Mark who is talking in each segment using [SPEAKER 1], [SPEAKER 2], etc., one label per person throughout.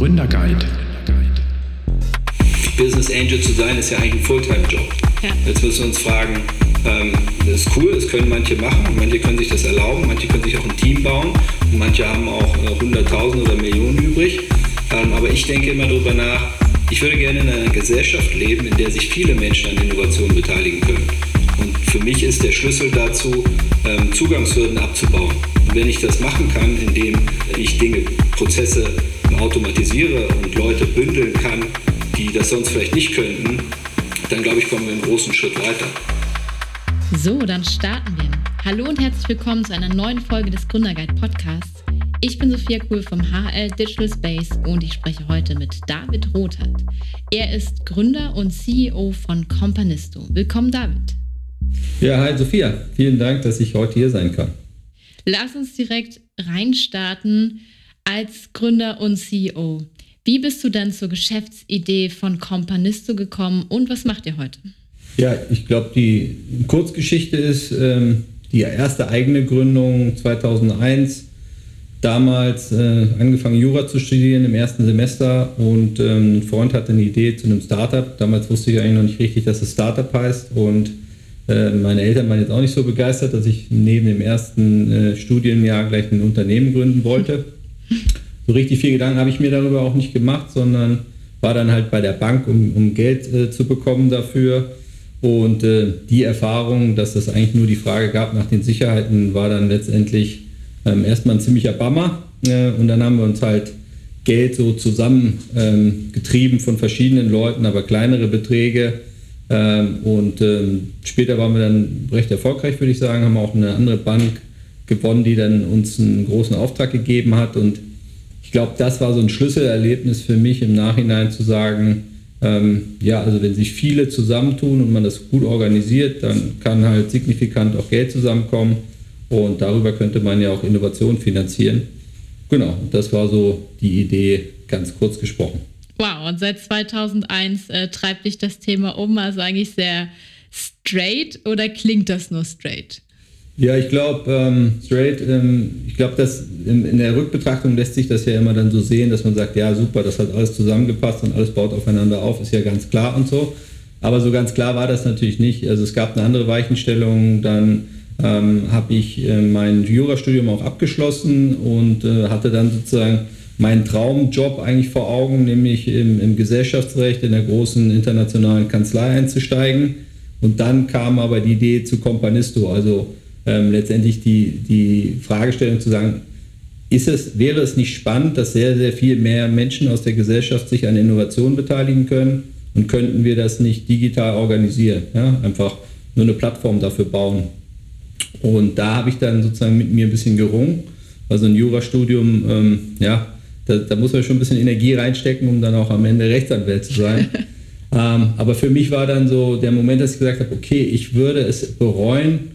[SPEAKER 1] Gründerguide.
[SPEAKER 2] Business Angel zu sein, ist ja eigentlich ein Fulltime-Job. Ja. Jetzt müssen wir uns fragen, ähm, das ist cool, das können manche machen, manche können sich das erlauben, manche können sich auch ein Team bauen und manche haben auch äh, 100.000 oder Millionen übrig. Ähm, aber ich denke immer darüber nach, ich würde gerne in einer Gesellschaft leben, in der sich viele Menschen an Innovationen beteiligen können. Und für mich ist der Schlüssel dazu, ähm, Zugangshürden abzubauen. Und wenn ich das machen kann, indem ich Dinge, Prozesse automatisiere und Leute bündeln kann, die das sonst vielleicht nicht könnten, dann glaube ich, kommen wir einen großen Schritt weiter.
[SPEAKER 3] So, dann starten wir. Hallo und herzlich willkommen zu einer neuen Folge des Gründerguide Podcasts. Ich bin Sophia Kuhl vom HL Digital Space und ich spreche heute mit David Rothert. Er ist Gründer und CEO von Companisto. Willkommen, David.
[SPEAKER 4] Ja, hi Sophia. Vielen Dank, dass ich heute hier sein kann.
[SPEAKER 3] Lass uns direkt reinstarten als Gründer und CEO. Wie bist du dann zur Geschäftsidee von Companisto gekommen und was macht ihr heute?
[SPEAKER 4] Ja, ich glaube, die Kurzgeschichte ist ähm, die erste eigene Gründung 2001 damals äh, angefangen, Jura zu studieren im ersten Semester und ähm, ein Freund hatte eine Idee zu einem Startup. Damals wusste ich eigentlich noch nicht richtig, dass es Startup heißt und äh, meine Eltern waren jetzt auch nicht so begeistert, dass ich neben dem ersten äh, Studienjahr gleich ein Unternehmen gründen wollte. So richtig viel Gedanken habe ich mir darüber auch nicht gemacht, sondern war dann halt bei der Bank, um, um Geld äh, zu bekommen dafür. Und äh, die Erfahrung, dass das eigentlich nur die Frage gab nach den Sicherheiten, war dann letztendlich ähm, erstmal ein ziemlicher Bammer. Äh, und dann haben wir uns halt Geld so zusammengetrieben ähm, von verschiedenen Leuten, aber kleinere Beträge. Ähm, und ähm, später waren wir dann recht erfolgreich, würde ich sagen, haben auch eine andere Bank gewonnen, die dann uns einen großen Auftrag gegeben hat. Und ich glaube, das war so ein Schlüsselerlebnis für mich im Nachhinein zu sagen, ähm, ja, also wenn sich viele zusammentun und man das gut organisiert, dann kann halt signifikant auch Geld zusammenkommen. Und darüber könnte man ja auch Innovation finanzieren. Genau, das war so die Idee, ganz kurz gesprochen.
[SPEAKER 3] Wow, und seit 2001 äh, treibt dich das Thema um, also eigentlich sehr straight oder klingt das nur straight?
[SPEAKER 4] Ja, ich glaube, ähm, straight, ähm, ich glaube, dass in, in, der Rückbetrachtung lässt sich das ja immer dann so sehen, dass man sagt, ja, super, das hat alles zusammengepasst und alles baut aufeinander auf, ist ja ganz klar und so. Aber so ganz klar war das natürlich nicht. Also es gab eine andere Weichenstellung, dann ähm, habe ich äh, mein Jurastudium auch abgeschlossen und äh, hatte dann sozusagen meinen Traumjob eigentlich vor Augen, nämlich im, im, Gesellschaftsrecht in der großen internationalen Kanzlei einzusteigen. Und dann kam aber die Idee zu Companisto, also ähm, letztendlich die, die Fragestellung zu sagen, ist es, wäre es nicht spannend, dass sehr, sehr viel mehr Menschen aus der Gesellschaft sich an Innovationen beteiligen können und könnten wir das nicht digital organisieren? Ja? Einfach nur eine Plattform dafür bauen. Und da habe ich dann sozusagen mit mir ein bisschen gerungen. Also ein Jurastudium, ähm, ja, da, da, muss man schon ein bisschen Energie reinstecken, um dann auch am Ende Rechtsanwalt zu sein. ähm, aber für mich war dann so der Moment, dass ich gesagt habe, okay, ich würde es bereuen,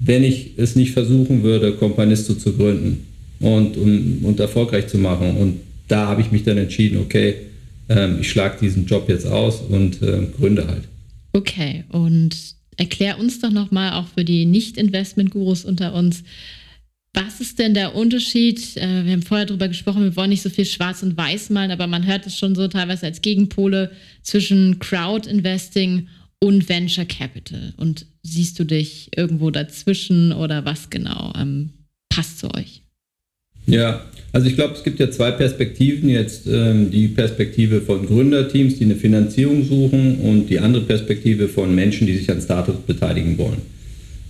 [SPEAKER 4] wenn ich es nicht versuchen würde, Companisto zu gründen und, und, und erfolgreich zu machen. Und da habe ich mich dann entschieden, okay, ähm, ich schlage diesen Job jetzt aus und äh, gründe halt.
[SPEAKER 3] Okay, und erklär uns doch nochmal auch für die Nicht-Investment-Gurus unter uns, was ist denn der Unterschied? Äh, wir haben vorher darüber gesprochen, wir wollen nicht so viel schwarz und weiß malen, aber man hört es schon so teilweise als Gegenpole zwischen Crowd-Investing und Venture Capital. Und siehst du dich irgendwo dazwischen oder was genau ähm, passt zu euch?
[SPEAKER 4] Ja, also ich glaube, es gibt ja zwei Perspektiven. Jetzt ähm, die Perspektive von Gründerteams, die eine Finanzierung suchen und die andere Perspektive von Menschen, die sich an Startups beteiligen wollen.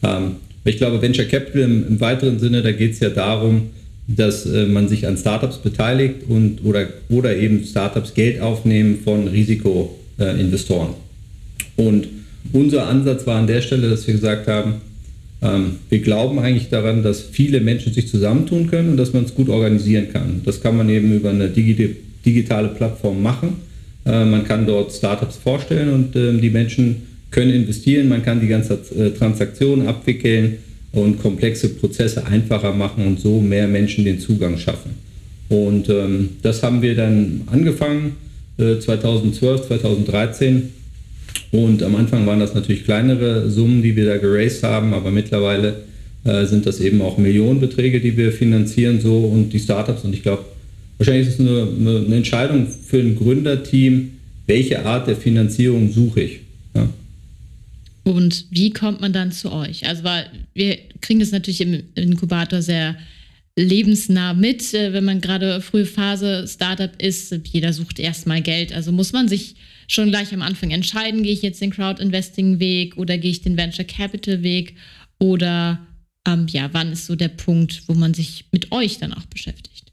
[SPEAKER 4] Ähm, ich glaube, Venture Capital im, im weiteren Sinne, da geht es ja darum, dass äh, man sich an Startups beteiligt und oder, oder eben Startups Geld aufnehmen von Risikoinvestoren. Äh, und unser Ansatz war an der Stelle, dass wir gesagt haben, ähm, wir glauben eigentlich daran, dass viele Menschen sich zusammentun können und dass man es gut organisieren kann. Das kann man eben über eine digitale Plattform machen. Äh, man kann dort Startups vorstellen und ähm, die Menschen können investieren, man kann die ganze äh, Transaktion abwickeln und komplexe Prozesse einfacher machen und so mehr Menschen den Zugang schaffen. Und ähm, das haben wir dann angefangen äh, 2012, 2013 und am Anfang waren das natürlich kleinere Summen, die wir da geraced haben, aber mittlerweile äh, sind das eben auch Millionenbeträge, die wir finanzieren so und die Startups. Und ich glaube, wahrscheinlich ist es nur eine Entscheidung für ein Gründerteam, welche Art der Finanzierung suche ich. Ja.
[SPEAKER 3] Und wie kommt man dann zu euch? Also weil wir kriegen das natürlich im Inkubator sehr lebensnah mit, äh, wenn man gerade frühe Phase Startup ist. Jeder sucht erstmal Geld. Also muss man sich schon gleich am Anfang entscheiden, gehe ich jetzt den Crowd Investing Weg oder gehe ich den Venture Capital Weg oder ähm, ja, wann ist so der Punkt, wo man sich mit euch dann auch beschäftigt?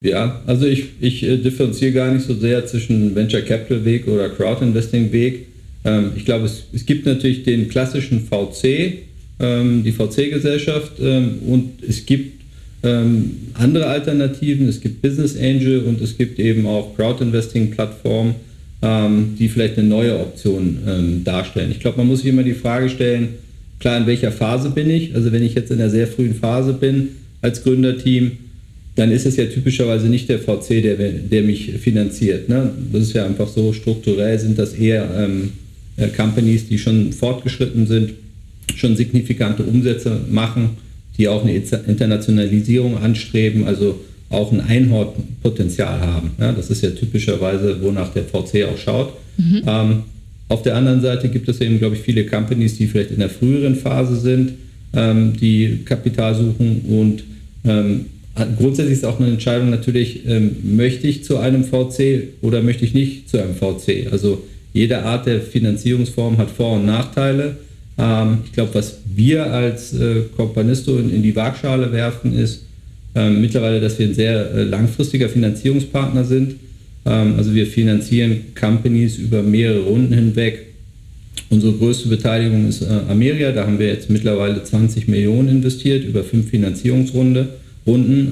[SPEAKER 4] Ja, also ich, ich äh, differenziere gar nicht so sehr zwischen Venture Capital Weg oder Crowd Investing Weg. Ähm, ich glaube, es, es gibt natürlich den klassischen VC, ähm, die VC-Gesellschaft ähm, und es gibt ähm, andere Alternativen. Es gibt Business Angel und es gibt eben auch Crowd Investing Plattformen, ähm, die vielleicht eine neue Option ähm, darstellen. Ich glaube, man muss sich immer die Frage stellen, klar, in welcher Phase bin ich? Also wenn ich jetzt in einer sehr frühen Phase bin als Gründerteam, dann ist es ja typischerweise nicht der VC, der, der mich finanziert. Ne? Das ist ja einfach so, strukturell sind das eher ähm, äh, Companies, die schon fortgeschritten sind, schon signifikante Umsätze machen, die auch eine Internationalisierung anstreben, also auch ein Einhornpotenzial haben. Ja? Das ist ja typischerweise, wonach der VC auch schaut. Mhm. Ähm, auf der anderen Seite gibt es eben, glaube ich, viele Companies, die vielleicht in der früheren Phase sind, ähm, die Kapital suchen und ähm, grundsätzlich ist auch eine Entscheidung natürlich, ähm, möchte ich zu einem VC oder möchte ich nicht zu einem VC? Also jede Art der Finanzierungsform hat Vor- und Nachteile. Ähm, ich glaube, was wir als äh, Companisto in, in, die Waagschale werfen, ist äh, mittlerweile, dass wir ein sehr äh, langfristiger Finanzierungspartner sind ähm, also wir finanzieren Companies über mehrere Runden hinweg. Unsere größte Beteiligung ist äh, Ameria. Da haben wir jetzt mittlerweile 20 Millionen investiert über fünf Finanzierungsrunden.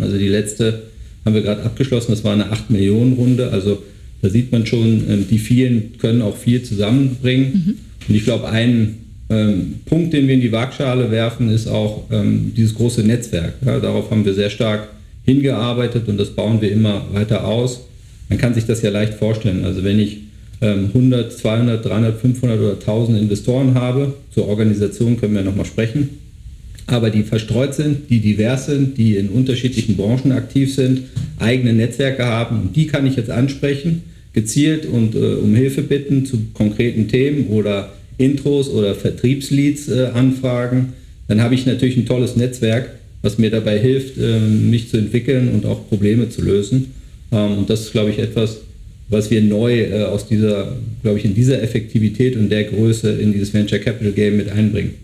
[SPEAKER 4] Also die letzte haben wir gerade abgeschlossen. Das war eine 8 Millionen Runde. Also da sieht man schon, ähm, die vielen können auch viel zusammenbringen. Mhm. Und ich glaube, ein ähm, Punkt, den wir in die Waagschale werfen, ist auch ähm, dieses große Netzwerk. Ja, darauf haben wir sehr stark hingearbeitet und das bauen wir immer weiter aus. Man kann sich das ja leicht vorstellen. Also wenn ich 100, 200, 300, 500 oder 1000 Investoren habe, zur Organisation können wir nochmal sprechen, aber die verstreut sind, die divers sind, die in unterschiedlichen Branchen aktiv sind, eigene Netzwerke haben, die kann ich jetzt ansprechen, gezielt und äh, um Hilfe bitten zu konkreten Themen oder Intros oder Vertriebsleads äh, anfragen, dann habe ich natürlich ein tolles Netzwerk, was mir dabei hilft, äh, mich zu entwickeln und auch Probleme zu lösen. Ähm, und das ist, glaube ich, etwas, was wir neu äh, aus dieser, glaube ich, in dieser Effektivität und der Größe in dieses Venture Capital Game mit einbringen.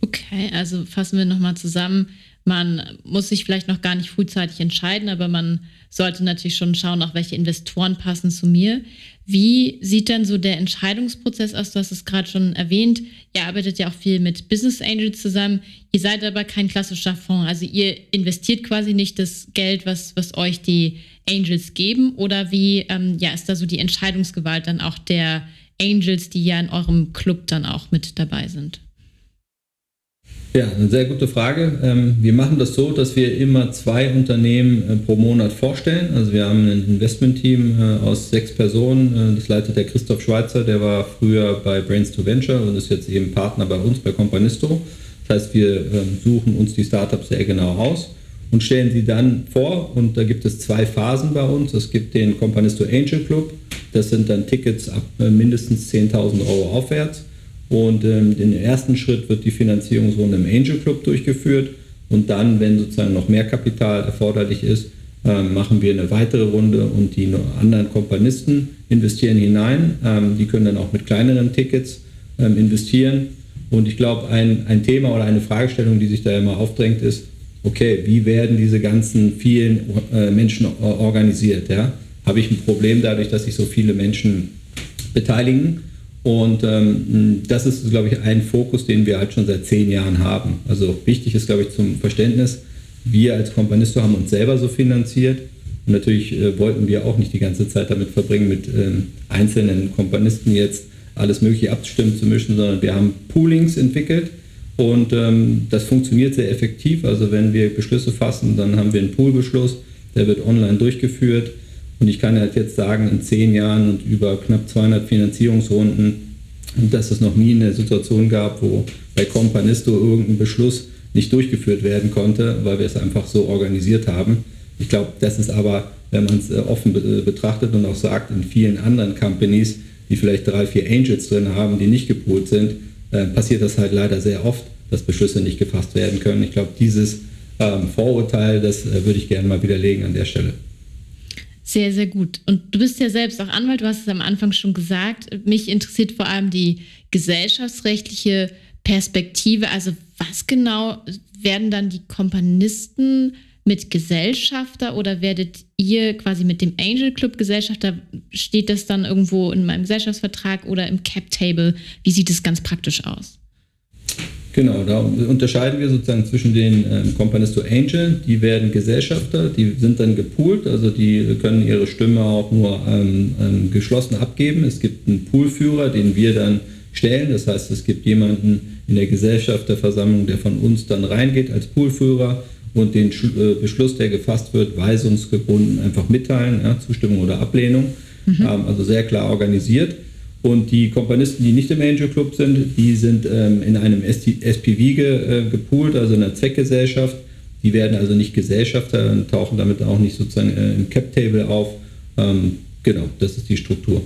[SPEAKER 3] Okay, also fassen wir nochmal zusammen. Man muss sich vielleicht noch gar nicht frühzeitig entscheiden, aber man sollte natürlich schon schauen, auch welche Investoren passen zu mir. Wie sieht denn so der Entscheidungsprozess aus? Du hast es gerade schon erwähnt. Ihr arbeitet ja auch viel mit Business Angels zusammen. Ihr seid aber kein klassischer Fonds. Also ihr investiert quasi nicht das Geld, was, was euch die Angels geben. Oder wie ähm, ja, ist da so die Entscheidungsgewalt dann auch der Angels, die ja in eurem Club dann auch mit dabei sind?
[SPEAKER 4] Ja, eine sehr gute Frage. Ähm, wir machen das so, dass wir immer zwei Unternehmen äh, pro Monat vorstellen. Also wir haben ein Investmentteam äh, aus sechs Personen. Äh, das leitet der Christoph Schweizer, der war früher bei Brains to Venture und ist jetzt eben Partner bei uns bei Companisto. Das heißt, wir ähm, suchen uns die Startups sehr genau aus und stellen sie dann vor. Und da gibt es zwei Phasen bei uns. Es gibt den Companisto Angel Club. Das sind dann Tickets ab mindestens 10.000 Euro aufwärts. Und ähm, im ersten Schritt wird die Finanzierungsrunde im Angel Club durchgeführt. Und dann, wenn sozusagen noch mehr Kapital erforderlich ist, ähm, machen wir eine weitere Runde und die anderen Kompanisten investieren hinein. Ähm, die können dann auch mit kleineren Tickets ähm, investieren. Und ich glaube, ein, ein Thema oder eine Fragestellung, die sich da immer aufdrängt, ist, okay, wie werden diese ganzen vielen äh, Menschen organisiert? Ja? Habe ich ein Problem dadurch, dass sich so viele Menschen beteiligen? Und ähm, das ist, glaube ich, ein Fokus, den wir halt schon seit zehn Jahren haben. Also wichtig ist, glaube ich, zum Verständnis, wir als Kompanisto haben uns selber so finanziert. Und natürlich äh, wollten wir auch nicht die ganze Zeit damit verbringen, mit ähm, einzelnen Kompanisten jetzt alles Mögliche abstimmen zu mischen, sondern wir haben Poolings entwickelt und ähm, das funktioniert sehr effektiv. Also wenn wir Beschlüsse fassen, dann haben wir einen Poolbeschluss, der wird online durchgeführt und ich kann halt jetzt sagen, in zehn Jahren und über knapp 200 Finanzierungsrunden, dass es noch nie eine Situation gab, wo bei Companisto irgendein Beschluss nicht durchgeführt werden konnte, weil wir es einfach so organisiert haben. Ich glaube, das ist aber wenn man es äh, offen be betrachtet und auch sagt, in vielen anderen Companies, die vielleicht drei, vier Angels drin haben, die nicht gepoolt sind, äh, passiert das halt leider sehr oft, dass Beschlüsse nicht gefasst werden können. Ich glaube, dieses ähm, Vorurteil, das äh, würde ich gerne mal widerlegen an der Stelle.
[SPEAKER 3] Sehr, sehr gut. Und du bist ja selbst auch Anwalt, du hast es am Anfang schon gesagt. Mich interessiert vor allem die gesellschaftsrechtliche Perspektive. Also was genau werden dann die Kompanisten mit Gesellschafter oder werdet ihr quasi mit dem Angel Club Gesellschafter? Steht das dann irgendwo in meinem Gesellschaftsvertrag oder im Cap Table? Wie sieht es ganz praktisch aus?
[SPEAKER 4] Genau, da unterscheiden wir sozusagen zwischen den ähm, Companies Angel, die werden Gesellschafter, die sind dann gepoolt, also die können ihre Stimme auch nur ähm, ähm, geschlossen abgeben. Es gibt einen Poolführer, den wir dann stellen, das heißt, es gibt jemanden in der Gesellschafterversammlung, der von uns dann reingeht als Poolführer und den äh, Beschluss, der gefasst wird, weisungsgebunden einfach mitteilen, ja, Zustimmung oder Ablehnung, mhm. ähm, also sehr klar organisiert. Und die Komponisten, die nicht im Angel Club sind, die sind ähm, in einem SPV ge, äh, gepoolt, also in einer Zweckgesellschaft. Die werden also nicht Gesellschafter und tauchen damit auch nicht sozusagen äh, im Cap-Table auf. Ähm, genau, das ist die Struktur.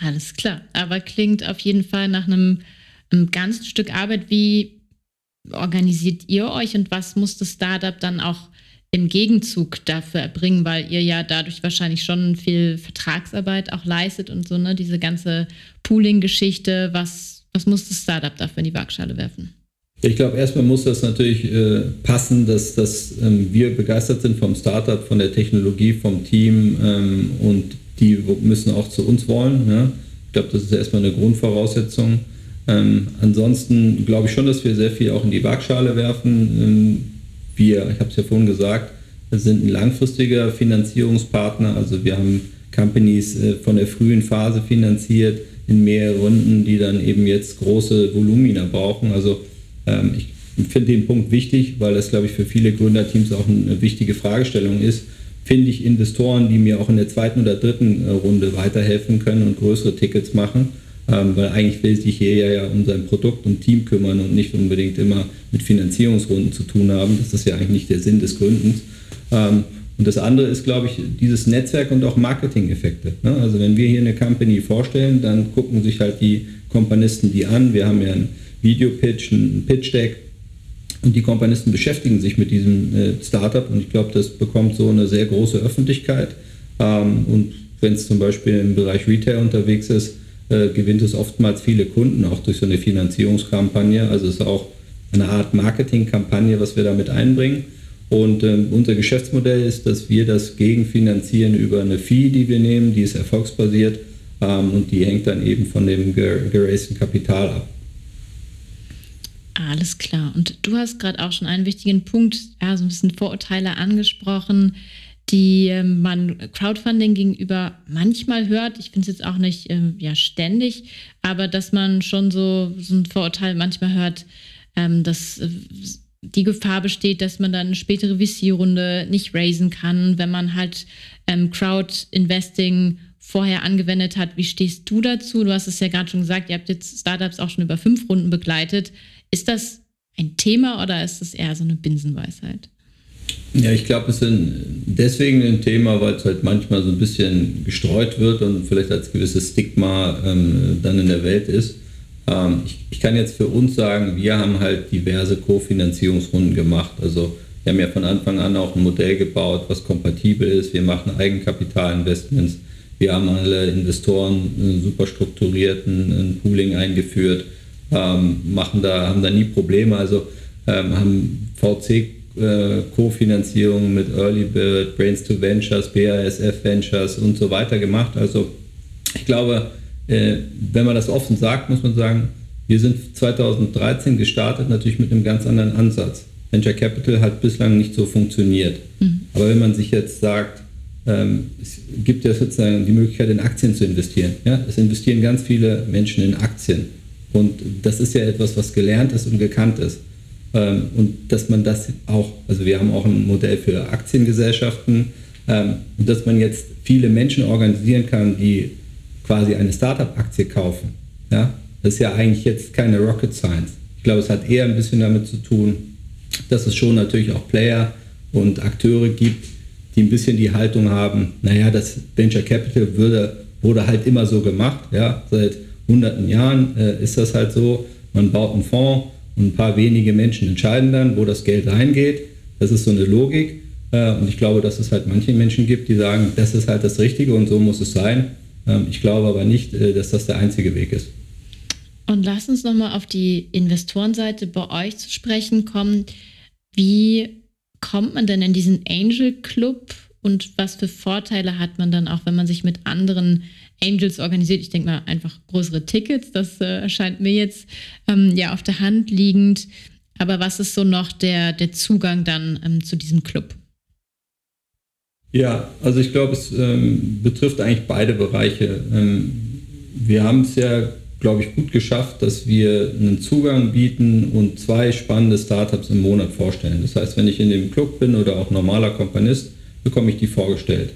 [SPEAKER 3] Alles klar, aber klingt auf jeden Fall nach einem, einem ganzen Stück Arbeit. Wie organisiert ihr euch und was muss das Startup dann auch im Gegenzug dafür erbringen, weil ihr ja dadurch wahrscheinlich schon viel Vertragsarbeit auch leistet und so, ne, diese ganze Pooling-Geschichte, was, was muss das Startup dafür in die Waagschale werfen?
[SPEAKER 4] Ich glaube, erstmal muss das natürlich äh, passen, dass, dass ähm, wir begeistert sind vom Startup, von der Technologie, vom Team ähm, und die müssen auch zu uns wollen. Ne? Ich glaube, das ist erstmal eine Grundvoraussetzung. Ähm, ansonsten glaube ich schon, dass wir sehr viel auch in die Waagschale werfen. Wir, ich habe es ja vorhin gesagt, sind ein langfristiger Finanzierungspartner. Also wir haben Companies äh, von der frühen Phase finanziert in mehrere Runden, die dann eben jetzt große Volumina brauchen. Also ähm, ich finde den Punkt wichtig, weil das, glaube ich, für viele Gründerteams auch eine wichtige Fragestellung ist. Finde ich Investoren, die mir auch in der zweiten oder dritten äh, Runde weiterhelfen können und größere Tickets machen? Ähm, weil eigentlich will sich hier ja um sein Produkt und Team kümmern und nicht unbedingt immer mit Finanzierungsrunden zu tun haben. Das ist ja eigentlich nicht der Sinn des Gründens. Ähm, und das andere ist, glaube ich, dieses Netzwerk und auch Marketing-Effekte. Ne? Also wenn wir hier eine Company vorstellen, dann gucken sich halt die Kompanisten die an. Wir haben ja einen Videopitch, einen Pitch-Deck und die Kompanisten beschäftigen sich mit diesem äh, Startup und ich glaube, das bekommt so eine sehr große Öffentlichkeit. Ähm, und wenn es zum Beispiel im Bereich Retail unterwegs ist, äh, gewinnt es oftmals viele Kunden, auch durch so eine Finanzierungskampagne. Also es ist auch eine Art Marketingkampagne, was wir damit einbringen. Und ähm, unser Geschäftsmodell ist, dass wir das gegenfinanzieren über eine Fee, die wir nehmen, die ist erfolgsbasiert ähm, und die hängt dann eben von dem geraisten Kapital ab.
[SPEAKER 3] Alles klar. Und du hast gerade auch schon einen wichtigen Punkt, ja, so ein bisschen Vorurteile angesprochen die ähm, man Crowdfunding gegenüber manchmal hört. Ich finde es jetzt auch nicht ähm, ja, ständig, aber dass man schon so, so ein Vorurteil manchmal hört, ähm, dass äh, die Gefahr besteht, dass man dann eine spätere VC-Runde nicht raisen kann, wenn man halt ähm, Crowd-Investing vorher angewendet hat. Wie stehst du dazu? Du hast es ja gerade schon gesagt, ihr habt jetzt Startups auch schon über fünf Runden begleitet. Ist das ein Thema oder ist das eher so eine Binsenweisheit?
[SPEAKER 4] Ja, ich glaube, es ist deswegen ein Thema, weil es halt manchmal so ein bisschen gestreut wird und vielleicht als gewisses Stigma ähm, dann in der Welt ist. Ähm, ich, ich, kann jetzt für uns sagen, wir haben halt diverse Kofinanzierungsrunden gemacht. Also wir haben ja von Anfang an auch ein Modell gebaut, was kompatibel ist. Wir machen Eigenkapitalinvestments. Wir haben alle Investoren äh, super strukturiert ein, Pooling eingeführt, ähm, machen da, haben da nie Probleme. Also ähm, haben VC äh, Kofinanzierung mit Early Bird, Brains to Ventures, BASF Ventures und so weiter gemacht. Also ich glaube, äh, wenn man das offen sagt, muss man sagen, wir sind 2013 gestartet, natürlich mit einem ganz anderen Ansatz. Venture Capital hat bislang nicht so funktioniert. Mhm. Aber wenn man sich jetzt sagt, ähm, es gibt ja sozusagen die Möglichkeit, in Aktien zu investieren. Ja? Es investieren ganz viele Menschen in Aktien. Und das ist ja etwas, was gelernt ist und gekannt ist. Ähm, und dass man das auch, also wir haben auch ein Modell für Aktiengesellschaften, ähm, dass man jetzt viele Menschen organisieren kann, die quasi eine Startup-Aktie kaufen. Ja? Das ist ja eigentlich jetzt keine Rocket Science. Ich glaube, es hat eher ein bisschen damit zu tun, dass es schon natürlich auch Player und Akteure gibt, die ein bisschen die Haltung haben, naja, das Venture Capital würde, wurde halt immer so gemacht, ja, seit hunderten Jahren äh, ist das halt so, man baut einen Fonds und ein paar wenige Menschen entscheiden dann, wo das Geld reingeht. Das ist so eine Logik. Äh, und ich glaube, dass es halt manche Menschen gibt, die sagen, das ist halt das Richtige und so muss es sein. Ähm, ich glaube aber nicht, äh, dass das der einzige Weg ist.
[SPEAKER 3] Und lass uns nochmal auf die Investorenseite bei euch zu sprechen kommen. Wie kommt man denn in diesen Angel Club und was für Vorteile hat man dann auch, wenn man sich mit anderen Angels organisiert? Ich denke mal einfach größere Tickets, das äh, mir jetzt ähm, ja auf der Hand liegend. Aber was ist so noch der, der Zugang dann ähm, zu diesem Club?
[SPEAKER 4] Ja, also ich glaube, es ähm, betrifft eigentlich beide Bereiche. Ähm, wir haben es ja, glaube ich, gut geschafft, dass wir einen Zugang bieten und zwei spannende Startups im Monat vorstellen. Das heißt, wenn ich in dem Club bin oder auch normaler Kompanist, bekomme ich die vorgestellt.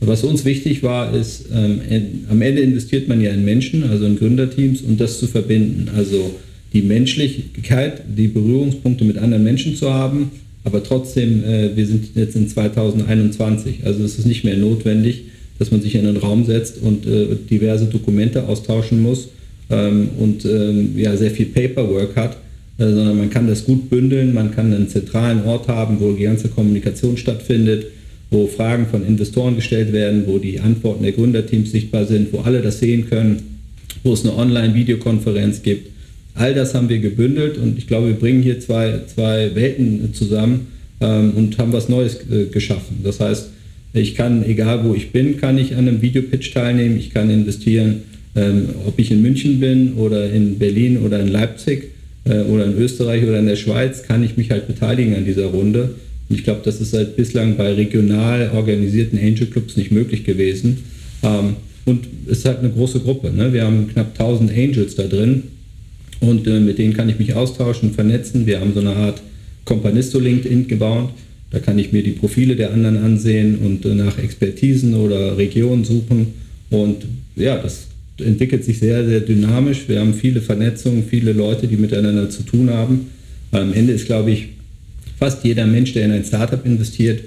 [SPEAKER 4] Was uns wichtig war, ist, ähm, am Ende investiert man ja in Menschen, also in Gründerteams, und das zu verbinden. Also die Menschlichkeit, die Berührungspunkte mit anderen Menschen zu haben, aber trotzdem, äh, wir sind jetzt in 2021, also es ist nicht mehr notwendig, dass man sich in einen Raum setzt und äh, diverse Dokumente austauschen muss ähm, und ähm, ja, sehr viel Paperwork hat, äh, sondern man kann das gut bündeln, man kann einen zentralen Ort haben, wo die ganze Kommunikation stattfindet, wo Fragen von Investoren gestellt werden, wo die Antworten der Gründerteams sichtbar sind, wo alle das sehen können, wo es eine Online-Videokonferenz gibt All das haben wir gebündelt und ich glaube, wir bringen hier zwei, zwei Welten zusammen ähm, und haben was Neues äh, geschaffen. Das heißt, ich kann, egal wo ich bin, kann ich an einem Videopitch teilnehmen, ich kann investieren, ähm, ob ich in München bin oder in Berlin oder in Leipzig äh, oder in Österreich oder in der Schweiz, kann ich mich halt beteiligen an dieser Runde. Und ich glaube, das ist halt bislang bei regional organisierten Angel Clubs nicht möglich gewesen. Ähm, und es ist halt eine große Gruppe. Ne? Wir haben knapp 1000 Angels da drin und äh, mit denen kann ich mich austauschen, vernetzen. Wir haben so eine Art Companisto LinkedIn gebaut. Da kann ich mir die Profile der anderen ansehen und äh, nach Expertisen oder Regionen suchen. Und ja, das entwickelt sich sehr, sehr dynamisch. Wir haben viele Vernetzungen, viele Leute, die miteinander zu tun haben. Am Ende ist, glaube ich, fast jeder Mensch, der in ein Startup investiert,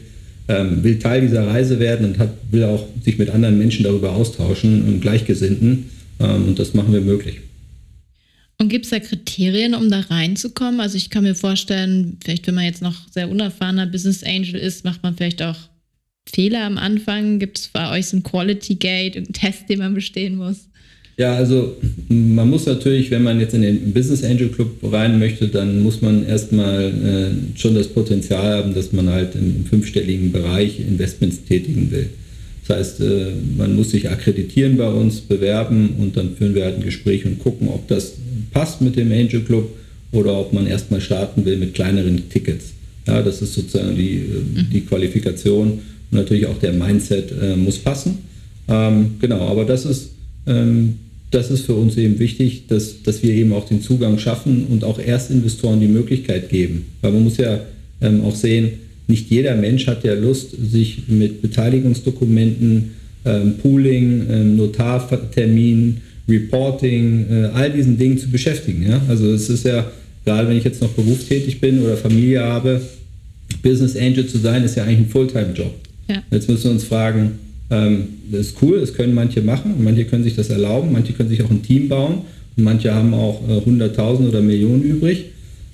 [SPEAKER 4] ähm, will Teil dieser Reise werden und hat, will auch sich mit anderen Menschen darüber austauschen und Gleichgesinnten. Ähm, und das machen wir möglich.
[SPEAKER 3] Und gibt es da Kriterien, um da reinzukommen? Also ich kann mir vorstellen, vielleicht wenn man jetzt noch sehr unerfahrener Business Angel ist, macht man vielleicht auch Fehler am Anfang. Gibt es bei euch so ein Quality Gate, einen Test, den man bestehen muss?
[SPEAKER 4] Ja, also man muss natürlich, wenn man jetzt in den Business Angel Club rein möchte, dann muss man erstmal äh, schon das Potenzial haben, dass man halt im fünfstelligen Bereich Investments tätigen will. Das heißt, äh, man muss sich akkreditieren bei uns, bewerben und dann führen wir halt ein Gespräch und gucken, ob das passt mit dem Angel Club oder ob man erstmal starten will mit kleineren Tickets. Ja, das ist sozusagen die, äh, die Qualifikation und natürlich auch der Mindset äh, muss passen. Ähm, genau, aber das ist, ähm, das ist für uns eben wichtig, dass, dass wir eben auch den Zugang schaffen und auch Erstinvestoren die Möglichkeit geben. Weil man muss ja ähm, auch sehen, nicht jeder Mensch hat ja Lust, sich mit Beteiligungsdokumenten, ähm, Pooling, ähm, Notarterminen, Reporting, äh, all diesen Dingen zu beschäftigen. Ja? Also es ist ja, gerade wenn ich jetzt noch berufstätig bin oder Familie habe, Business Angel zu sein, ist ja eigentlich ein Fulltime-Job. Ja. Jetzt müssen wir uns fragen, ähm, das ist cool, das können manche machen manche können sich das erlauben, manche können sich auch ein Team bauen und manche haben auch äh, 100.000 oder Millionen übrig.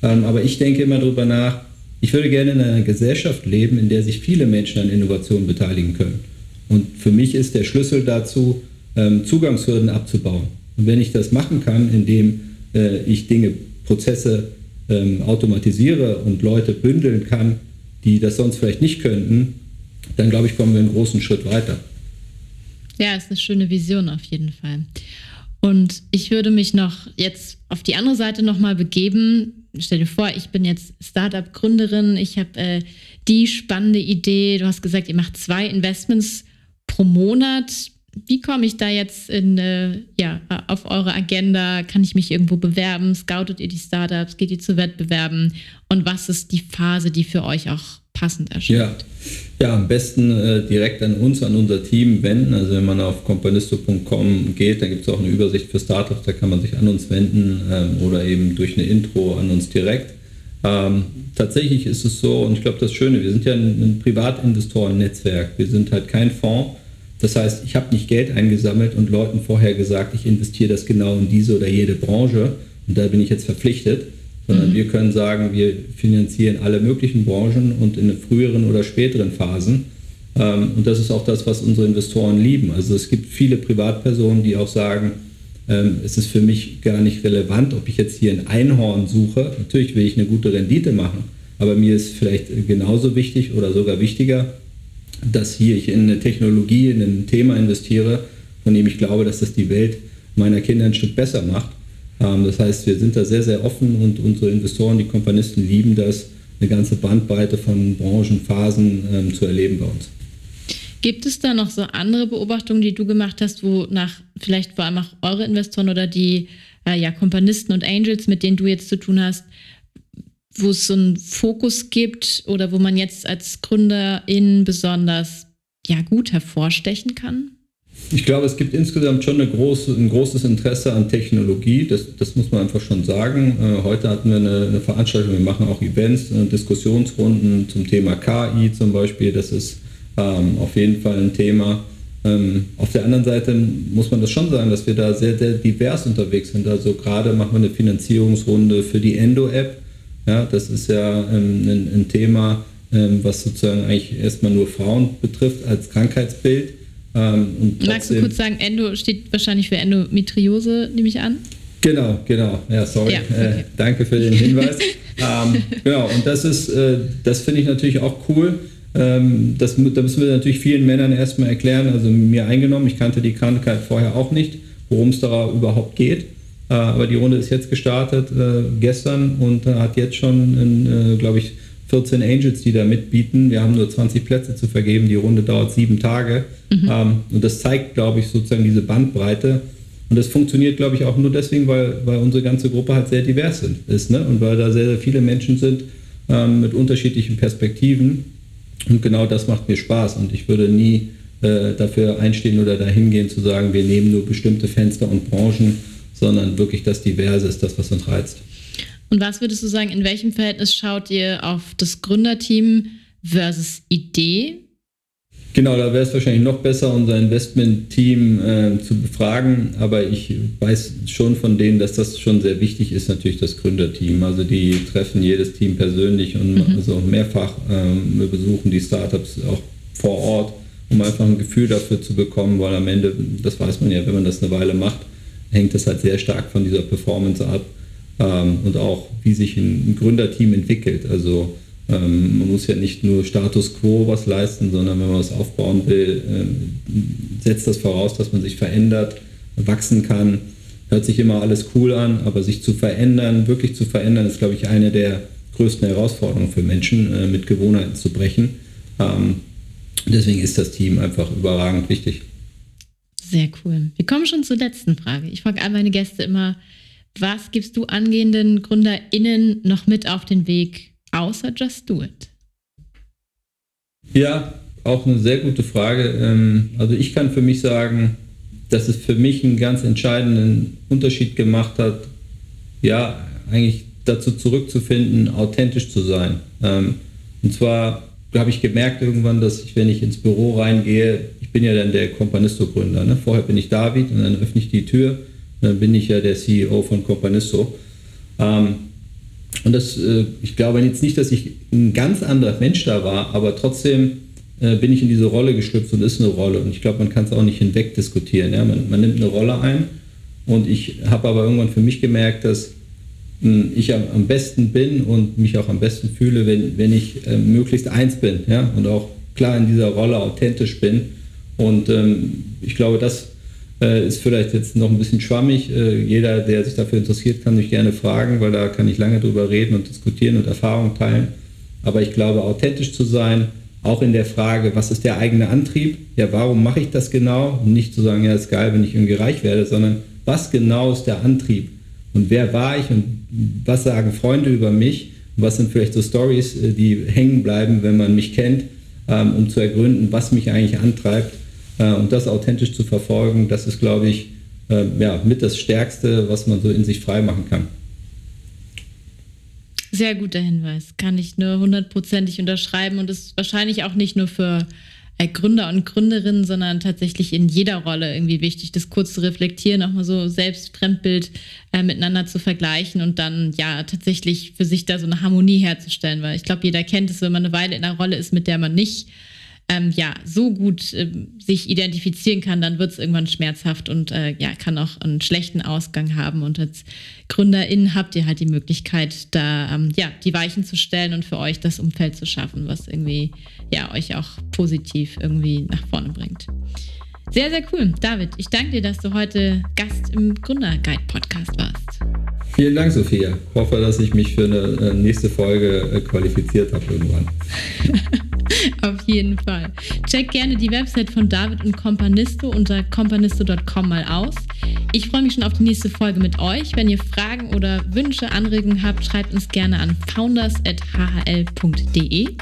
[SPEAKER 4] Ähm, aber ich denke immer darüber nach, ich würde gerne in einer Gesellschaft leben, in der sich viele Menschen an Innovationen beteiligen können. Und für mich ist der Schlüssel dazu, ähm, Zugangshürden abzubauen. Und wenn ich das machen kann, indem äh, ich Dinge, Prozesse ähm, automatisiere und Leute bündeln kann, die das sonst vielleicht nicht könnten, dann glaube ich, kommen wir einen großen Schritt weiter.
[SPEAKER 3] Ja, ist eine schöne Vision auf jeden Fall. Und ich würde mich noch jetzt auf die andere Seite nochmal begeben. Stell dir vor, ich bin jetzt Startup-Gründerin, ich habe äh, die spannende Idee. Du hast gesagt, ihr macht zwei Investments pro Monat wie komme ich da jetzt in, äh, ja, auf eure Agenda? Kann ich mich irgendwo bewerben? Scoutet ihr die Startups? Geht ihr zu Wettbewerben? Und was ist die Phase, die für euch auch passend erscheint?
[SPEAKER 4] Ja, ja am besten äh, direkt an uns, an unser Team wenden. Also wenn man auf companisto.com geht, dann gibt es auch eine Übersicht für Startups, da kann man sich an uns wenden ähm, oder eben durch eine Intro an uns direkt. Ähm, tatsächlich ist es so, und ich glaube, das Schöne, wir sind ja ein, ein Privatinvestoren-Netzwerk. Wir sind halt kein Fonds. Das heißt, ich habe nicht Geld eingesammelt und Leuten vorher gesagt, ich investiere das genau in diese oder jede Branche und da bin ich jetzt verpflichtet, sondern wir können sagen, wir finanzieren alle möglichen Branchen und in früheren oder späteren Phasen. Ähm, und das ist auch das, was unsere Investoren lieben. Also es gibt viele Privatpersonen, die auch sagen, ähm, es ist für mich gar nicht relevant, ob ich jetzt hier ein Einhorn suche. Natürlich will ich eine gute Rendite machen, aber mir ist vielleicht genauso wichtig oder sogar wichtiger, dass hier ich in eine Technologie, in ein Thema investiere, von dem ich glaube, dass das die Welt meiner Kinder ein Stück besser macht. Ähm, das heißt, wir sind da sehr, sehr offen und unsere Investoren, die Kompanisten lieben das, eine ganze Bandbreite von Branchen, Phasen ähm, zu erleben bei uns.
[SPEAKER 3] Gibt es da noch so andere Beobachtungen, die du gemacht hast, wo nach vielleicht vor allem auch eure Investoren oder die äh, ja, Kompanisten und Angels, mit denen du jetzt zu tun hast, wo es so einen Fokus gibt oder wo man jetzt als Gründerin besonders ja, gut hervorstechen kann?
[SPEAKER 4] Ich glaube, es gibt insgesamt schon große, ein großes Interesse an Technologie. Das, das muss man einfach schon sagen. Äh, heute hatten wir eine, eine, Veranstaltung, wir machen auch Events, äh, Diskussionsrunden zum Thema KI zum Beispiel. Das ist ähm, auf jeden Fall ein Thema. Ähm, auf der anderen Seite muss man das schon sagen, dass wir da sehr, sehr divers unterwegs sind. Also gerade machen wir eine Finanzierungsrunde für die Endo-App. Ja, das ist ja ähm, ein, ein, Thema, ähm, was sozusagen eigentlich erstmal nur Frauen betrifft als Krankheitsbild.
[SPEAKER 3] Ähm, Magst du kurz sagen, Endo steht wahrscheinlich für Endometriose, nehme ich an?
[SPEAKER 4] Genau, genau. Ja, sorry. Ja, okay. äh, danke für den Hinweis. ähm, genau, und das ist, äh, das finde ich natürlich auch cool. Ähm, das, da müssen wir natürlich vielen Männern erstmal erklären, also mir eingenommen, ich kannte die Krankheit vorher auch nicht, worum es da überhaupt geht. Äh, aber die Runde ist jetzt gestartet äh, gestern und äh, hat jetzt schon, glaube ich, 14 Angels, die da mitbieten. Wir haben nur 20 Plätze zu vergeben. Die Runde dauert sieben Tage. Mhm. Ähm, und das zeigt, glaube ich, sozusagen diese Bandbreite. Und das funktioniert, glaube ich, auch nur deswegen, weil, weil unsere ganze Gruppe halt sehr divers sind, ist. Ne? Und weil da sehr, sehr viele Menschen sind ähm, mit unterschiedlichen Perspektiven. Und genau das macht mir Spaß. Und ich würde nie äh, dafür einstehen oder dahin gehen zu sagen, wir nehmen nur bestimmte Fenster und Branchen, sondern wirklich das Diverse ist das, was uns reizt.
[SPEAKER 3] Und was würdest du sagen, in welchem Verhältnis schaut ihr auf das Gründerteam versus Idee?
[SPEAKER 4] Genau, da wäre es wahrscheinlich noch besser, unser Investment-Team äh, zu befragen. Aber ich weiß schon von denen, dass das schon sehr wichtig ist, natürlich das Gründerteam. Also die treffen jedes Team persönlich und mhm. also mehrfach ähm, wir besuchen die Startups auch vor Ort, um einfach ein Gefühl dafür zu bekommen, weil am Ende, das weiß man ja, wenn man das eine Weile macht, hängt das halt sehr stark von dieser Performance ab ähm, und auch, wie sich ein, Gründerteam entwickelt. Also ähm, man muss ja nicht nur Status quo was leisten, sondern wenn man was aufbauen will, äh, setzt das voraus, dass man sich verändert, wachsen kann. Hört sich immer alles cool an, aber sich zu verändern, wirklich zu verändern, ist, glaube ich, eine der größten Herausforderungen für Menschen, äh, mit Gewohnheiten zu brechen. Ähm, deswegen ist das Team einfach überragend wichtig.
[SPEAKER 3] Sehr cool. Wir kommen schon zur letzten Frage. Ich frage all meine Gäste immer, was gibst du angehenden GründerInnen noch mit auf den Weg, außer Just Do It?
[SPEAKER 4] Ja, auch eine sehr gute Frage. Ähm, also ich kann für mich sagen, dass es für mich einen ganz entscheidenden Unterschied gemacht hat, ja, eigentlich dazu zurückzufinden, authentisch zu sein. Ähm, und zwar habe ich gemerkt irgendwann, dass ich, wenn ich ins Büro reingehe, ich bin ja dann der Companisto-Gründer. Ne? Vorher bin ich David und dann öffne ich die Tür dann bin ich ja der CEO von Companisto. Ähm, und das, äh, ich glaube jetzt nicht, dass ich ein ganz anderer Mensch da war, aber trotzdem äh, bin ich in diese Rolle geschlüpft und ist eine Rolle. Und ich glaube, man kann es auch nicht hinweg diskutieren. Ja? Man, man nimmt eine Rolle ein und ich habe aber irgendwann für mich gemerkt, dass hm, ich am, besten bin und mich auch am besten fühle, wenn, wenn ich äh, möglichst eins bin ja? und auch klar in dieser Rolle authentisch bin. Und ähm, ich glaube, das äh, ist vielleicht jetzt noch ein bisschen schwammig. Äh, jeder, der sich dafür interessiert, kann mich gerne fragen, weil da kann ich lange drüber reden und diskutieren und Erfahrungen teilen. Aber ich glaube, authentisch zu sein, auch in der Frage, was ist der eigene Antrieb? Ja, warum mache ich das genau? Nicht zu sagen, ja, ist geil, wenn ich irgendwie reich werde, sondern was genau ist der Antrieb? Und wer war ich und was sagen Freunde über mich? Und was sind vielleicht so Stories, äh, die hängen bleiben, wenn man mich kennt, ähm, um zu ergründen, was mich eigentlich antreibt und das authentisch zu verfolgen, das ist, glaube ich, äh, ja, mit das Stärkste, was man so in sich frei machen kann.
[SPEAKER 3] Sehr guter Hinweis. Kann ich nur hundertprozentig unterschreiben und ist wahrscheinlich auch nicht nur für äh, Gründer und Gründerinnen, sondern tatsächlich in jeder Rolle irgendwie wichtig, das kurz zu reflektieren, auch mal so selbst Fremdbild äh, miteinander zu vergleichen und dann ja tatsächlich für sich da so eine Harmonie herzustellen, weil ich glaube, jeder kennt es, wenn man eine Weile in einer Rolle ist, mit der man nicht ähm, ja so gut äh, sich identifizieren kann, dann wird es irgendwann schmerzhaft und äh, ja kann auch einen schlechten Ausgang haben. Und als Gründerin habt ihr halt die Möglichkeit, da ähm, ja die Weichen zu stellen und für euch das Umfeld zu schaffen, was irgendwie ja euch auch positiv irgendwie nach vorne bringt. Sehr, sehr cool. David, ich danke dir, dass du heute Gast im Gründerguide-Podcast warst.
[SPEAKER 4] Vielen Dank, Sophia. Ich hoffe, dass ich mich für eine äh, nächste Folge äh, qualifiziert habe irgendwann.
[SPEAKER 3] Auf jeden Fall. Check gerne die Website von David und Companisto unter companisto.com mal aus. Ich freue mich schon auf die nächste Folge mit euch. Wenn ihr Fragen oder Wünsche, Anregungen habt, schreibt uns gerne an founders.hhl.de.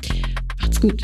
[SPEAKER 3] Macht's gut.